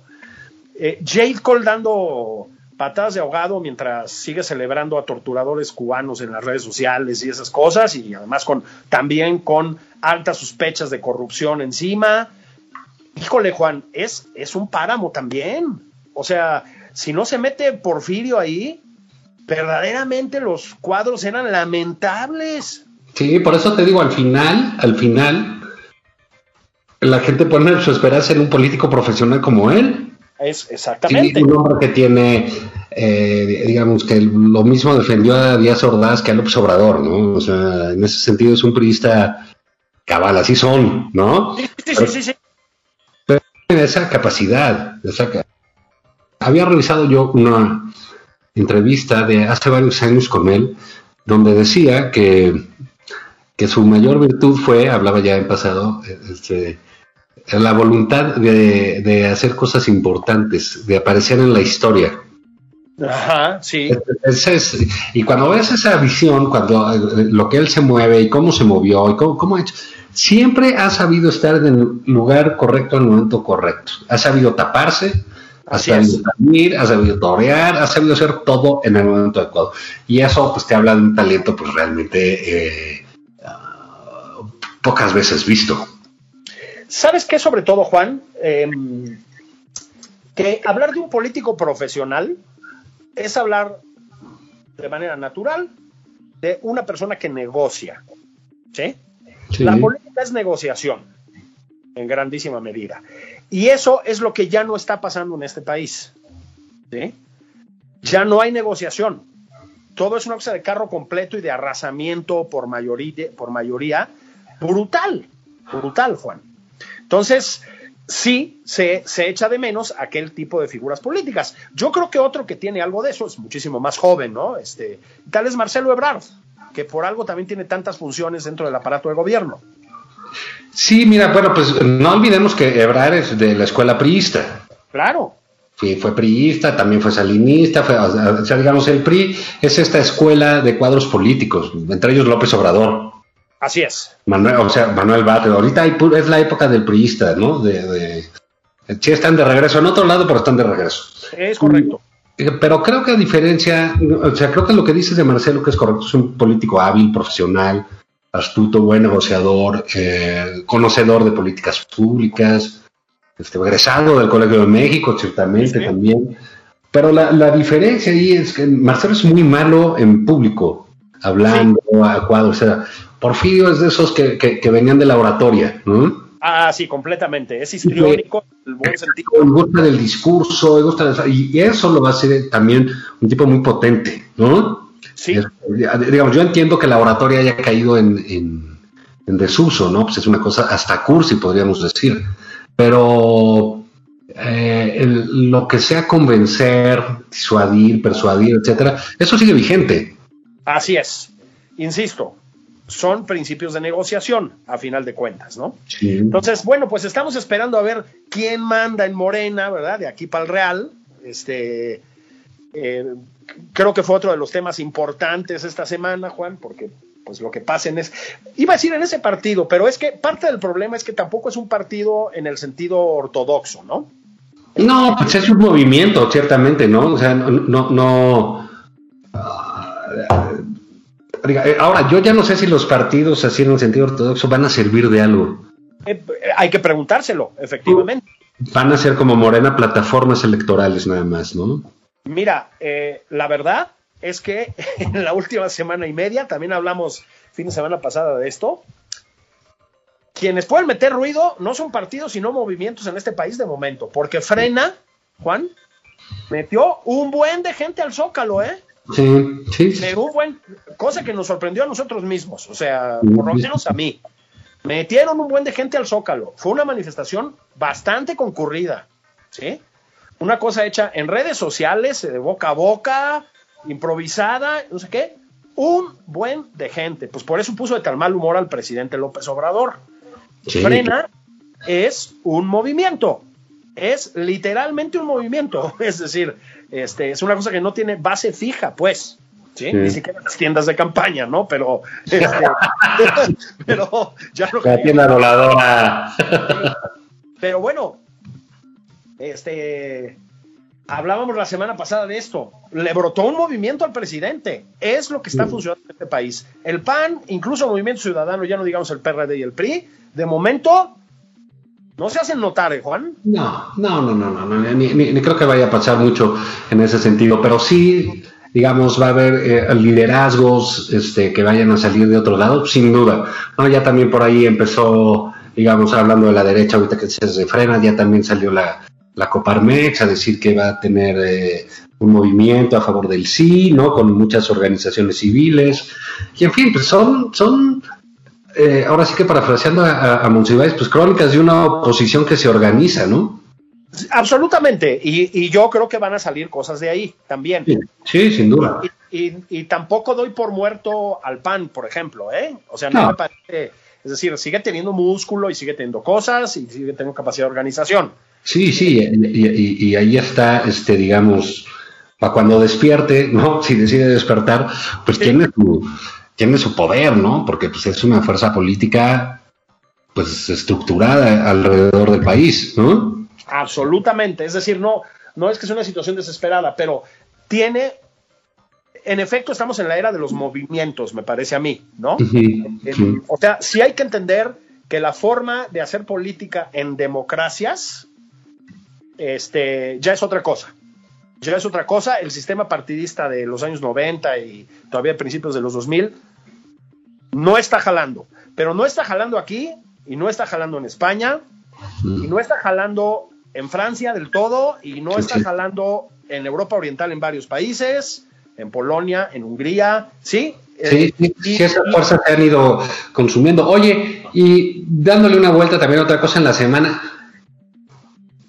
Speaker 3: Eh, Jade Cole dando patadas de ahogado mientras sigue celebrando a torturadores cubanos en las redes sociales y esas cosas, y además con también con altas sospechas de corrupción encima. Híjole, Juan, es, es un páramo también. O sea, si no se mete Porfirio ahí, verdaderamente los cuadros eran lamentables.
Speaker 2: Sí, por eso te digo, al final, al final, la gente pone su esperanza en un político profesional como él.
Speaker 3: Es
Speaker 2: Sí,
Speaker 3: exactamente.
Speaker 2: un hombre que tiene, eh, digamos, que lo mismo defendió a Díaz Ordaz que a López Obrador, ¿no? O sea, en ese sentido es un periodista cabal, así son, ¿no?
Speaker 3: Sí, sí, sí, sí, sí.
Speaker 2: Tiene esa capacidad. esa Había realizado yo una entrevista de hace varios años con él, donde decía que, que su mayor virtud fue, hablaba ya en pasado, este, la voluntad de, de hacer cosas importantes, de aparecer en la historia.
Speaker 3: Ajá, sí.
Speaker 2: Es- y cuando ves esa visión, cuando eh, lo que él se mueve y cómo se movió y cómo, cómo ha hecho, siempre ha sabido estar en el lugar correcto en el momento correcto. Ha sabido taparse, ha
Speaker 3: Así
Speaker 2: sabido salir, ha sabido torear, ha sabido hacer todo en el momento adecuado. Y eso pues te habla de un talento pues realmente eh, ah, pocas veces visto.
Speaker 3: ¿Sabes qué sobre todo, Juan? Eh, que hablar de un político profesional es hablar de manera natural de una persona que negocia. ¿Sí?
Speaker 2: Sí.
Speaker 3: La política es negociación, en grandísima medida. Y eso es lo que ya no está pasando en este país. ¿sí? Ya no hay negociación. Todo es una cosa de carro completo y de arrasamiento por mayoría, por mayoría brutal. Brutal, Juan. Entonces, sí se, se echa de menos aquel tipo de figuras políticas. Yo creo que otro que tiene algo de eso es muchísimo más joven, ¿no? Este, tal es Marcelo Ebrard, que por algo también tiene tantas funciones dentro del aparato de gobierno.
Speaker 2: Sí, mira, bueno, pues no olvidemos que Ebrard es de la escuela priista.
Speaker 3: Claro,
Speaker 2: Fue, fue priista, también fue salinista, fue, o sea, digamos, el PRI es esta escuela de cuadros políticos, entre ellos López Obrador,
Speaker 3: así es.
Speaker 2: Manuel, o sea, Manuel Bate. Ahorita hay es la época del priista, ¿no? De, de- sí están de regreso, en otro lado, pero están de regreso.
Speaker 3: Es correcto.
Speaker 2: Eh, Pero creo que a diferencia, o sea, creo que lo que dices de Marcelo, que es correcto, es un político hábil, profesional, astuto, buen negociador, eh, conocedor de políticas públicas, este, egresado del Colegio de México, ciertamente
Speaker 3: Sí.
Speaker 2: también. Pero la, la diferencia ahí es que Marcelo es muy malo en público, hablando a cuadros. O sea, Porfirio es de esos que, que, que venían de la oratoria, ¿no?
Speaker 3: Ah, sí, completamente. Es histriónico el buen sentido.
Speaker 2: Le gusta del discurso, le gusta y eso lo va a hacer también un tipo muy potente, ¿no?
Speaker 3: Sí,
Speaker 2: Es- digamos, yo entiendo que la oratoria haya caído en, en- en desuso, ¿no? Pues es una cosa hasta cursi, podríamos decir. Pero eh, el- lo que sea convencer, disuadir, persuadir, etcétera, eso sigue vigente.
Speaker 3: así es. Insisto, son principios de negociación, a final de cuentas, ¿no?
Speaker 2: Sí.
Speaker 3: Entonces, bueno, pues estamos esperando a ver quién manda en Morena, ¿verdad? De aquí para el Real. Este, eh, creo que fue otro de los temas importantes esta semana, Juan, porque pues lo que pasa en es, iba a decir en ese partido, pero es que parte del problema es que tampoco es un partido en el sentido ortodoxo, ¿no?
Speaker 2: No, pues es un movimiento, ciertamente, ¿no? O sea, no, no, no- Ahora, yo ya no sé si los partidos así en el sentido ortodoxo van a servir de algo.
Speaker 3: Eh, eh, hay que preguntárselo, efectivamente.
Speaker 2: Van a ser como Morena plataformas electorales nada más, ¿no?
Speaker 3: Mira, eh, la verdad es que en la última semana y media, también hablamos fin de semana pasada de esto, quienes pueden meter ruido no son partidos sino movimientos en este país de momento, porque frena, Juan, metió un buen de gente al zócalo, ¿eh?
Speaker 2: Sí, sí. sí.
Speaker 3: De un buen, cosa que nos sorprendió a nosotros mismos, o sea, por lo menos a mí. Metieron un buen de gente al Zócalo. Fue una manifestación bastante concurrida, ¿sí? Una cosa hecha en redes sociales, de boca a boca, improvisada, no sé qué. Un buen de gente. Pues por eso puso de tal mal humor al presidente López Obrador.
Speaker 2: Sí.
Speaker 3: Frena es un movimiento. Es literalmente un movimiento. Es decir, este, es una cosa que no tiene base fija, pues. ¿sí?
Speaker 2: Sí.
Speaker 3: Ni siquiera las tiendas de campaña, ¿no? Pero, este, pero ya lo
Speaker 2: La tienda voladora.
Speaker 3: Pero bueno, este, hablábamos la semana pasada de esto. Le brotó un movimiento al presidente. Es lo que está funcionando en este país. El PAN, incluso Movimiento Ciudadano, ya no digamos el PRD y el PRI, de momento no se hacen notar, ¿eh, Juan?
Speaker 2: No, no, no, no, no, no, ni, creo que vaya a pasar mucho en ese sentido, pero sí, digamos, va a haber eh, liderazgos este, que vayan a salir de otro lado, sin duda. No, ya también por ahí empezó, digamos, hablando de la derecha, ahorita que se frena, ya también salió la, la Coparmex a decir que va a tener eh, un movimiento a favor del sí, ¿no? Con muchas organizaciones civiles. Y en fin, pues son, son eh, ahora sí que parafraseando a, a, a Monsiváis, pues crónicas de una oposición que se organiza, ¿no?
Speaker 3: Absolutamente. Y, y yo creo que van a salir cosas de ahí también.
Speaker 2: Sí, sí, sin duda.
Speaker 3: Y, y- y tampoco doy por muerto al PAN, por ejemplo, ¿eh? O sea, no,
Speaker 2: No.
Speaker 3: me parece. Es decir, sigue teniendo músculo y sigue teniendo cosas y sigue teniendo capacidad de organización.
Speaker 2: Sí, sí, y ahí está, este, digamos, para cuando despierte, ¿no? Si decide despertar, pues
Speaker 3: Sí.
Speaker 2: tiene su, tiene su poder, ¿no? Porque pues es una fuerza política, pues estructurada alrededor del país, ¿no?
Speaker 3: Absolutamente. Es decir, no, no es que sea una situación desesperada, pero tiene. En efecto, estamos en la era de los movimientos, me parece a mí, ¿no? Eh. O sea, sí hay que entender que la forma de hacer política en democracias este, ya es otra cosa. Ya es otra cosa. El sistema partidista de los años 90 y todavía principios de los 2000 no está jalando. Pero no está jalando aquí y no está jalando en España y no está jalando en Francia del todo y no
Speaker 2: Sí,
Speaker 3: está
Speaker 2: sí.
Speaker 3: jalando en Europa Oriental en varios países, en Polonia, en Hungría, ¿sí?
Speaker 2: Sí,
Speaker 3: Eh,
Speaker 2: sí,
Speaker 3: y-
Speaker 2: sí, esas fuerzas se han ido consumiendo. Oye, y dándole una vuelta también a otra cosa en la semana,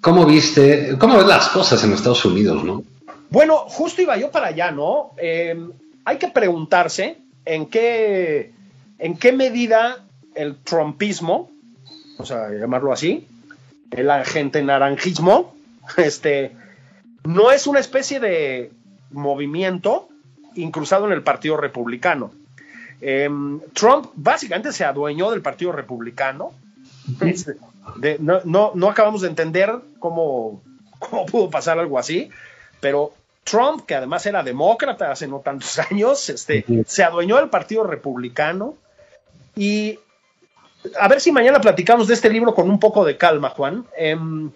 Speaker 2: ¿cómo viste, cómo ves las cosas en Estados Unidos, no?
Speaker 3: Bueno, justo iba yo para allá, ¿no? Eh, hay que preguntarse en qué, en qué medida el trumpismo, o sea, llamarlo así, el agente naranjismo, este, no es una especie de movimiento incrustado en el Partido Republicano. Eh, Trump básicamente se adueñó del Partido Republicano. De- no, no, no acabamos de entender cómo, cómo pudo pasar algo así, pero Trump, que además era demócrata hace no tantos años, este, se adueñó del Partido Republicano y a ver si mañana platicamos de este libro con un poco de calma, Juan. Em,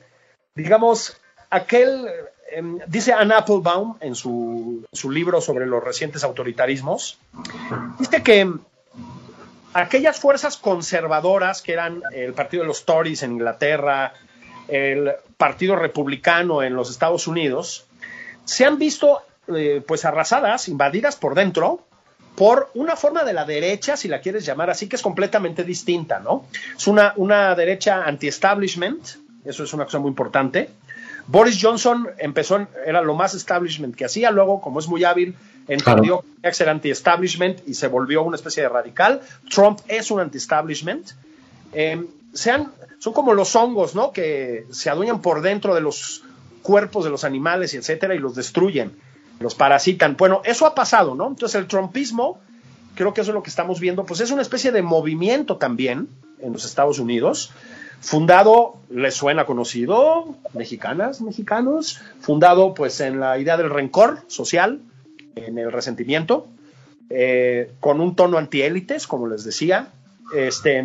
Speaker 3: digamos, aquel, em, dice Ann Applebaum en su, su libro sobre los recientes autoritarismos, dice que aquellas fuerzas conservadoras que eran el partido de los Tories en Inglaterra, el partido republicano en los Estados Unidos, se han visto eh, pues arrasadas, invadidas por dentro por una forma de la derecha, si la quieres llamar así, que es completamente distinta, ¿no? Es una, una derecha anti-establishment, eso es una cosa muy importante, Boris Johnson empezó, era lo más establishment que hacía, luego, como es muy hábil, entendió que tenía que ser anti-establishment y se volvió una especie de radical. Trump es un anti-establishment. Eh, sean, son como los hongos, ¿no? Que se adueñan por dentro de los cuerpos de los animales y etcétera y los destruyen, los parasitan. Bueno, eso ha pasado, ¿no? Entonces el trumpismo, creo que eso es lo que estamos viendo, pues es una especie de movimiento también en los Estados Unidos, fundado, les suena conocido, mexicanas, mexicanos, fundado pues en la idea del rencor social, en el resentimiento, eh, con un tono antiélites, como les decía, este,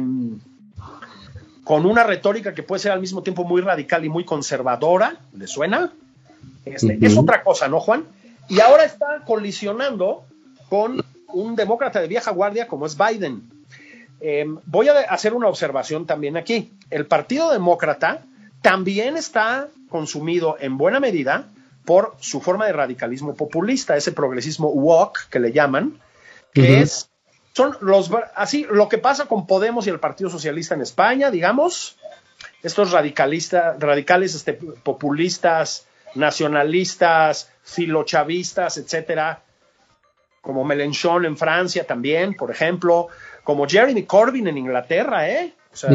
Speaker 3: con una retórica que puede ser al mismo tiempo muy radical y muy conservadora, ¿le suena? Este, Es otra cosa, ¿no, Juan? Y ahora está colisionando con un demócrata de vieja guardia como es Biden. Eh, voy a hacer una observación también aquí. El Partido Demócrata también está consumido en buena medida por su forma de radicalismo populista, ese progresismo woke que le llaman, que es son los así lo que pasa con Podemos y el Partido Socialista en España, digamos, estos radicalistas, radicales este, populistas, nacionalistas, filochavistas, etcétera, como Mélenchon en Francia también, por ejemplo, como Jeremy Corbyn en Inglaterra, ¿eh? O sea,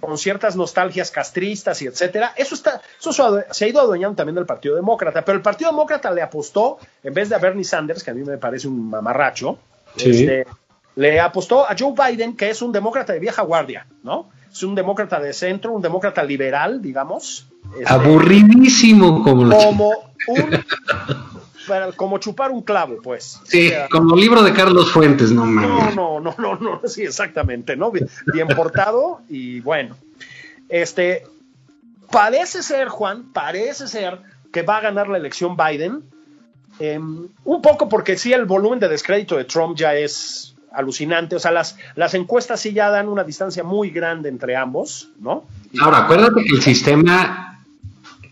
Speaker 3: con ciertas nostalgias castristas y etcétera. Eso está, eso se ha- ido adueñando también del Partido Demócrata, pero el Partido Demócrata le apostó, en vez de a Bernie Sanders, que a mí me parece un mamarracho,
Speaker 2: Sí.
Speaker 3: este, le apostó a Joe Biden, que es un demócrata de vieja guardia, ¿no? Es un demócrata de centro, un demócrata liberal, digamos. este,
Speaker 2: Aburridísimo como
Speaker 3: como un para- como chupar un clavo, pues.
Speaker 2: Sí,
Speaker 3: O sea,
Speaker 2: como libro de Carlos Fuentes, no
Speaker 3: no,
Speaker 2: mames.
Speaker 3: no, no, no, no, sí, exactamente, ¿no? Bien, bien portado y bueno. Este, parece ser, Juan, parece ser que va a ganar la elección Biden. em, un poco porque sí, el volumen de descrédito de Trump ya es alucinante. O sea, las, las encuestas sí ya dan una distancia muy grande entre ambos, ¿no?
Speaker 2: Ahora, acuérdate que el sistema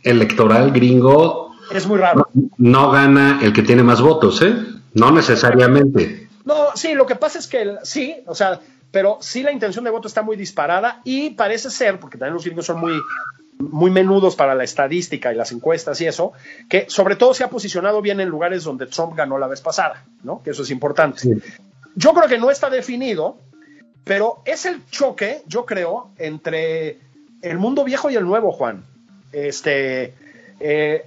Speaker 2: electoral gringo
Speaker 3: es muy raro.
Speaker 2: no gana el que tiene más votos, ¿eh? No necesariamente.
Speaker 3: No, sí, lo que pasa es que el- sí, o sea, pero sí la intención de voto está muy disparada y parece ser, porque también los gringos son muy, muy menudos para la estadística y las encuestas y eso, que sobre todo se ha posicionado bien en lugares donde Trump ganó la vez pasada, ¿no? Que eso es importante.
Speaker 2: Sí.
Speaker 3: Yo creo que no está definido, pero es el choque, yo creo, entre el mundo viejo y el nuevo, Juan. Este, eh,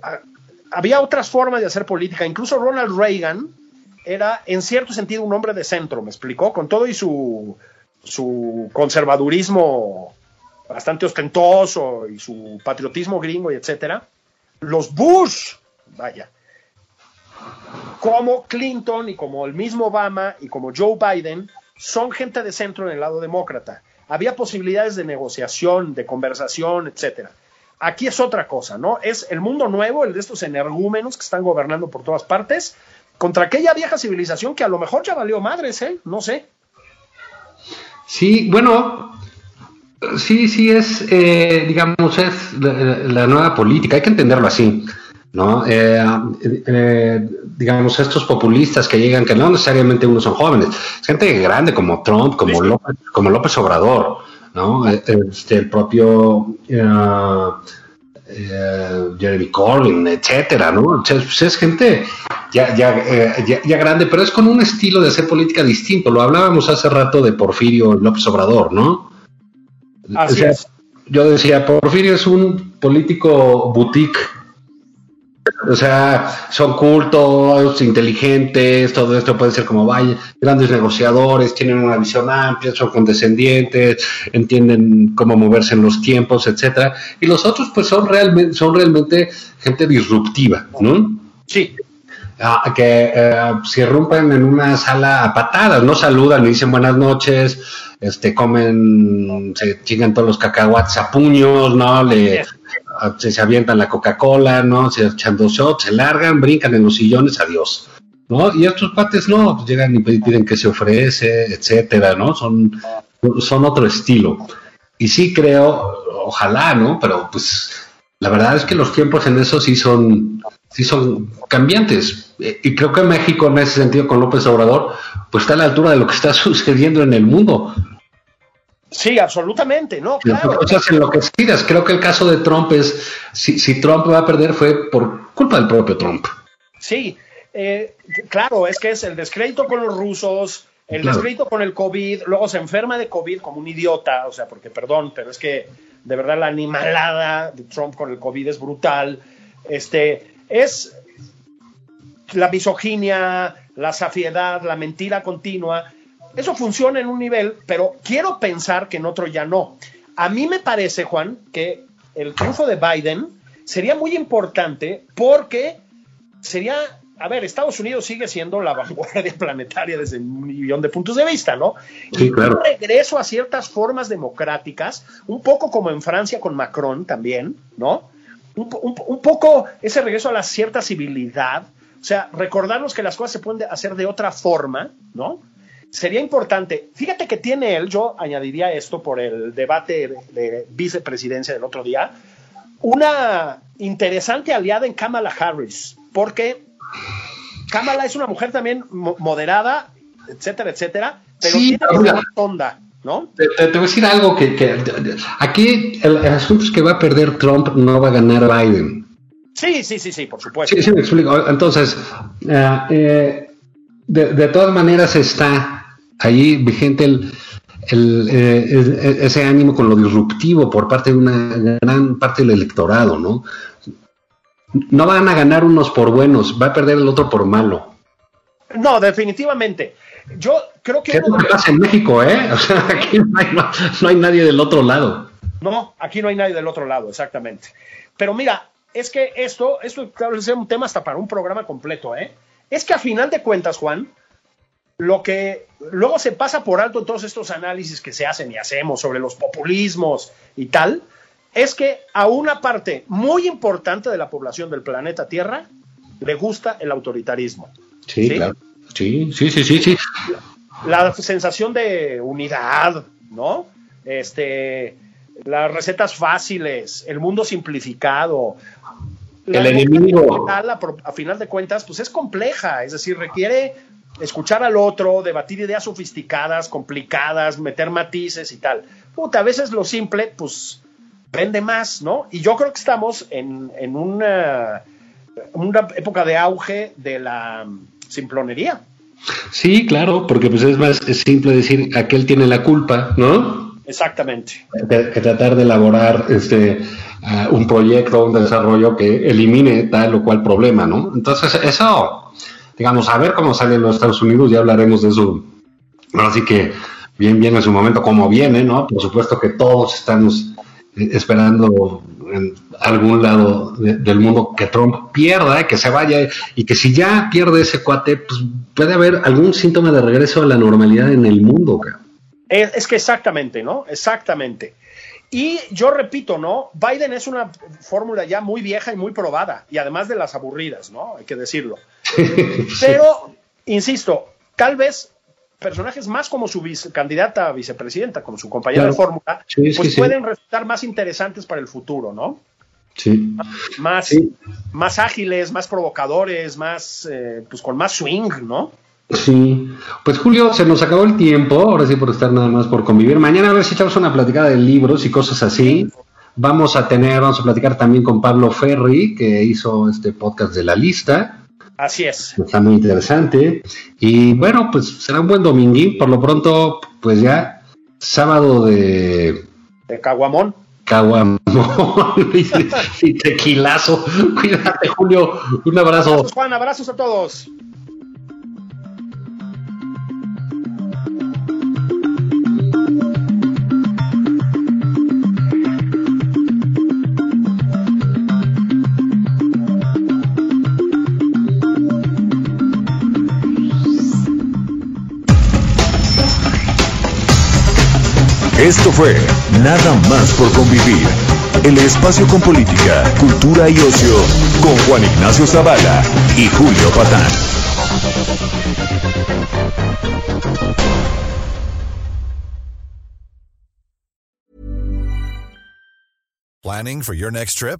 Speaker 3: había otras formas de hacer política, incluso Ronald Reagan era en cierto sentido un hombre de centro, me explicó, con todo y su, su conservadurismo bastante ostentoso y su patriotismo gringo y etcétera. Los Bush, vaya, como Clinton y como el mismo Obama y como Joe Biden son gente de centro en el lado demócrata. Había posibilidades de negociación, de conversación, etcétera. Aquí es otra cosa, ¿no? Es el mundo nuevo, el de estos energúmenos que están gobernando por todas partes, contra aquella vieja civilización que a lo mejor ya valió madres, ¿eh? No sé.
Speaker 2: Sí, bueno, sí, sí es, eh, digamos, es la, la nueva política, hay que entenderlo así, ¿no? Eh, eh, digamos, estos populistas que llegan, que no necesariamente unos son jóvenes, es gente grande como Trump, como, López, como López Obrador, ¿no? Eh, Este, el propio eh, eh, Jeremy Corbyn, etcétera, ¿no? O sea, pues es gente ya, ya, eh, ya, ya grande, pero es con un estilo de hacer política distinto. Lo hablábamos hace rato de Porfirio López Obrador, ¿no?
Speaker 3: Así
Speaker 2: O sea,
Speaker 3: es.
Speaker 2: Yo decía, Porfirio es un político boutique. O sea, son cultos, inteligentes, todo esto puede ser como vaya, grandes negociadores, tienen una visión amplia, son condescendientes, entienden cómo moverse en los tiempos, etcétera. Y los otros, pues, son realmente, son realmente gente disruptiva, ¿no?
Speaker 3: Sí,
Speaker 2: Ah, que eh, se irrumpen en una sala a patadas, no saludan ni dicen buenas noches, este comen, se chingan todos los cacahuates a puños, ¿no? Le, se, se avientan la Coca-Cola, ¿no? Se echan dos shots, se largan, brincan en los sillones, adiós. ¿No? Y estos pates no, pues llegan y piden que se ofrece, etcétera, ¿no? Son, son otro estilo. Y sí creo, ojalá, ¿no? Pero pues la verdad es que los tiempos en eso sí son, sí son cambiantes. Eh, Y creo que México, en ese sentido, con López Obrador, pues está a la altura de lo que está sucediendo en el mundo.
Speaker 3: Sí, absolutamente, ¿no? Claro.
Speaker 2: Cosas enloquecidas. Creo que el caso de Trump es, si, si Trump va a perder fue por culpa del propio Trump.
Speaker 3: Sí, eh, claro, es que es el descrédito con los rusos, el descrédito con el COVID, luego se enferma de COVID como un idiota, o sea, porque perdón, pero es que de verdad la animalada de Trump con el COVID es brutal. Este, es la misoginia, la safiedad, la mentira continua. Eso funciona en un nivel, pero quiero pensar que en otro ya no. A mí me parece, Juan, que el triunfo de Biden sería muy importante porque sería, a ver, Estados Unidos sigue siendo la vanguardia planetaria desde un millón de puntos de vista, ¿no?
Speaker 2: Sí, claro.
Speaker 3: Un regreso a ciertas formas democráticas, un poco como en Francia con Macron también, ¿no? Un, un, un poco ese regreso a la cierta civilidad, o sea, recordarnos que las cosas se pueden hacer de otra forma, ¿no? Sería importante. Fíjate que tiene él, yo añadiría esto por el debate de, de vicepresidencia del otro día, una interesante aliada en Kamala Harris, porque Kamala es una mujer también moderada, etcétera, etcétera, pero
Speaker 2: Sí,
Speaker 3: tiene una onda, ¿no?
Speaker 2: Te, te- te voy a decir algo que, que- aquí el, el asunto es que va a perder Trump, no va a ganar Biden.
Speaker 3: Sí, sí, sí, sí, por supuesto.
Speaker 2: Sí, sí, me explico. Entonces, eh, de, de todas maneras está ahí vigente el, el, eh, ese ánimo con lo disruptivo por parte de una gran parte del electorado, ¿no? No van a ganar unos por buenos, va a perder el otro por malo.
Speaker 3: No, definitivamente. Yo creo que
Speaker 2: ¿Qué
Speaker 3: uno de
Speaker 2: pasa en México, eh? O sea, aquí no hay, no- no hay nadie del otro lado.
Speaker 3: No, aquí no hay nadie del otro lado, exactamente. Pero mira, es que esto, esto claro, es un tema hasta para un programa completo, ¿eh? Es que a final de cuentas, Juan, lo que luego se pasa por alto en todos estos análisis que se hacen y hacemos sobre los populismos y tal, es que a una parte muy importante de la población del planeta Tierra le gusta el autoritarismo.
Speaker 2: Sí,
Speaker 3: ¿Sí?
Speaker 2: claro. Sí, sí, sí, sí, sí.
Speaker 3: la sensación de unidad, ¿no? Este, las recetas fáciles, el mundo simplificado. La
Speaker 2: El enemigo.
Speaker 3: a final de cuentas, pues es compleja, es decir, requiere escuchar al otro, debatir ideas sofisticadas, complicadas, meter matices y tal. Puta, a veces lo simple, pues, vende más, ¿no? Y yo creo que estamos en, en una, una época de auge de la simplonería.
Speaker 2: Sí, claro, porque pues es más simple decir aquel tiene la culpa, ¿no?
Speaker 3: Exactamente.
Speaker 2: Que, que tratar de elaborar este ah, un proyecto, un desarrollo que elimine tal o cual problema, ¿no? Entonces, eso, digamos, a ver cómo sale en los Estados Unidos, ya hablaremos de eso. Ahora sí que bien, en su momento, como viene, ¿no? Por supuesto que todos estamos eh, esperando en algún lado de- del mundo que Trump pierda, que se vaya y que si ya pierde ese cuate, pues puede haber algún síntoma de regreso a la normalidad en el mundo.
Speaker 3: Es, es que exactamente, ¿no? Exactamente. Y yo repito, ¿no? Biden es una fórmula ya muy vieja y muy probada, y además de las aburridas, ¿no? Hay que decirlo. Pero, insisto, tal vez personajes más como su candidata a vicepresidenta, como su compañera
Speaker 2: Claro.
Speaker 3: de fórmula,
Speaker 2: Sí,
Speaker 3: pues
Speaker 2: sí.
Speaker 3: pueden resultar más interesantes para el futuro, ¿no?
Speaker 2: Sí.
Speaker 3: Más,
Speaker 2: Sí.
Speaker 3: más ágiles, más provocadores, más, eh, pues con más swing, ¿no?
Speaker 2: Sí, pues Julio, se nos acabó el tiempo, ahora sí por estar nada más por convivir. Mañana a ver si echamos una platicada de libros y cosas así. Vamos a tener, vamos a platicar también con Pablo Ferri, que hizo este podcast de la lista.
Speaker 3: Así es.
Speaker 2: Está muy interesante. Y bueno, pues será un buen dominguín. Por lo pronto, pues ya sábado de
Speaker 3: De Caguamón.
Speaker 2: caguamón y, tequilazo. Cuídate, Julio. Un abrazo.
Speaker 3: Abrazos, Juan, abrazos a todos.
Speaker 1: Esto fue Nada más por convivir. El espacio con política, cultura y ocio con Juan Ignacio Zavala y Julio Patán.
Speaker 4: Planning for your next trip?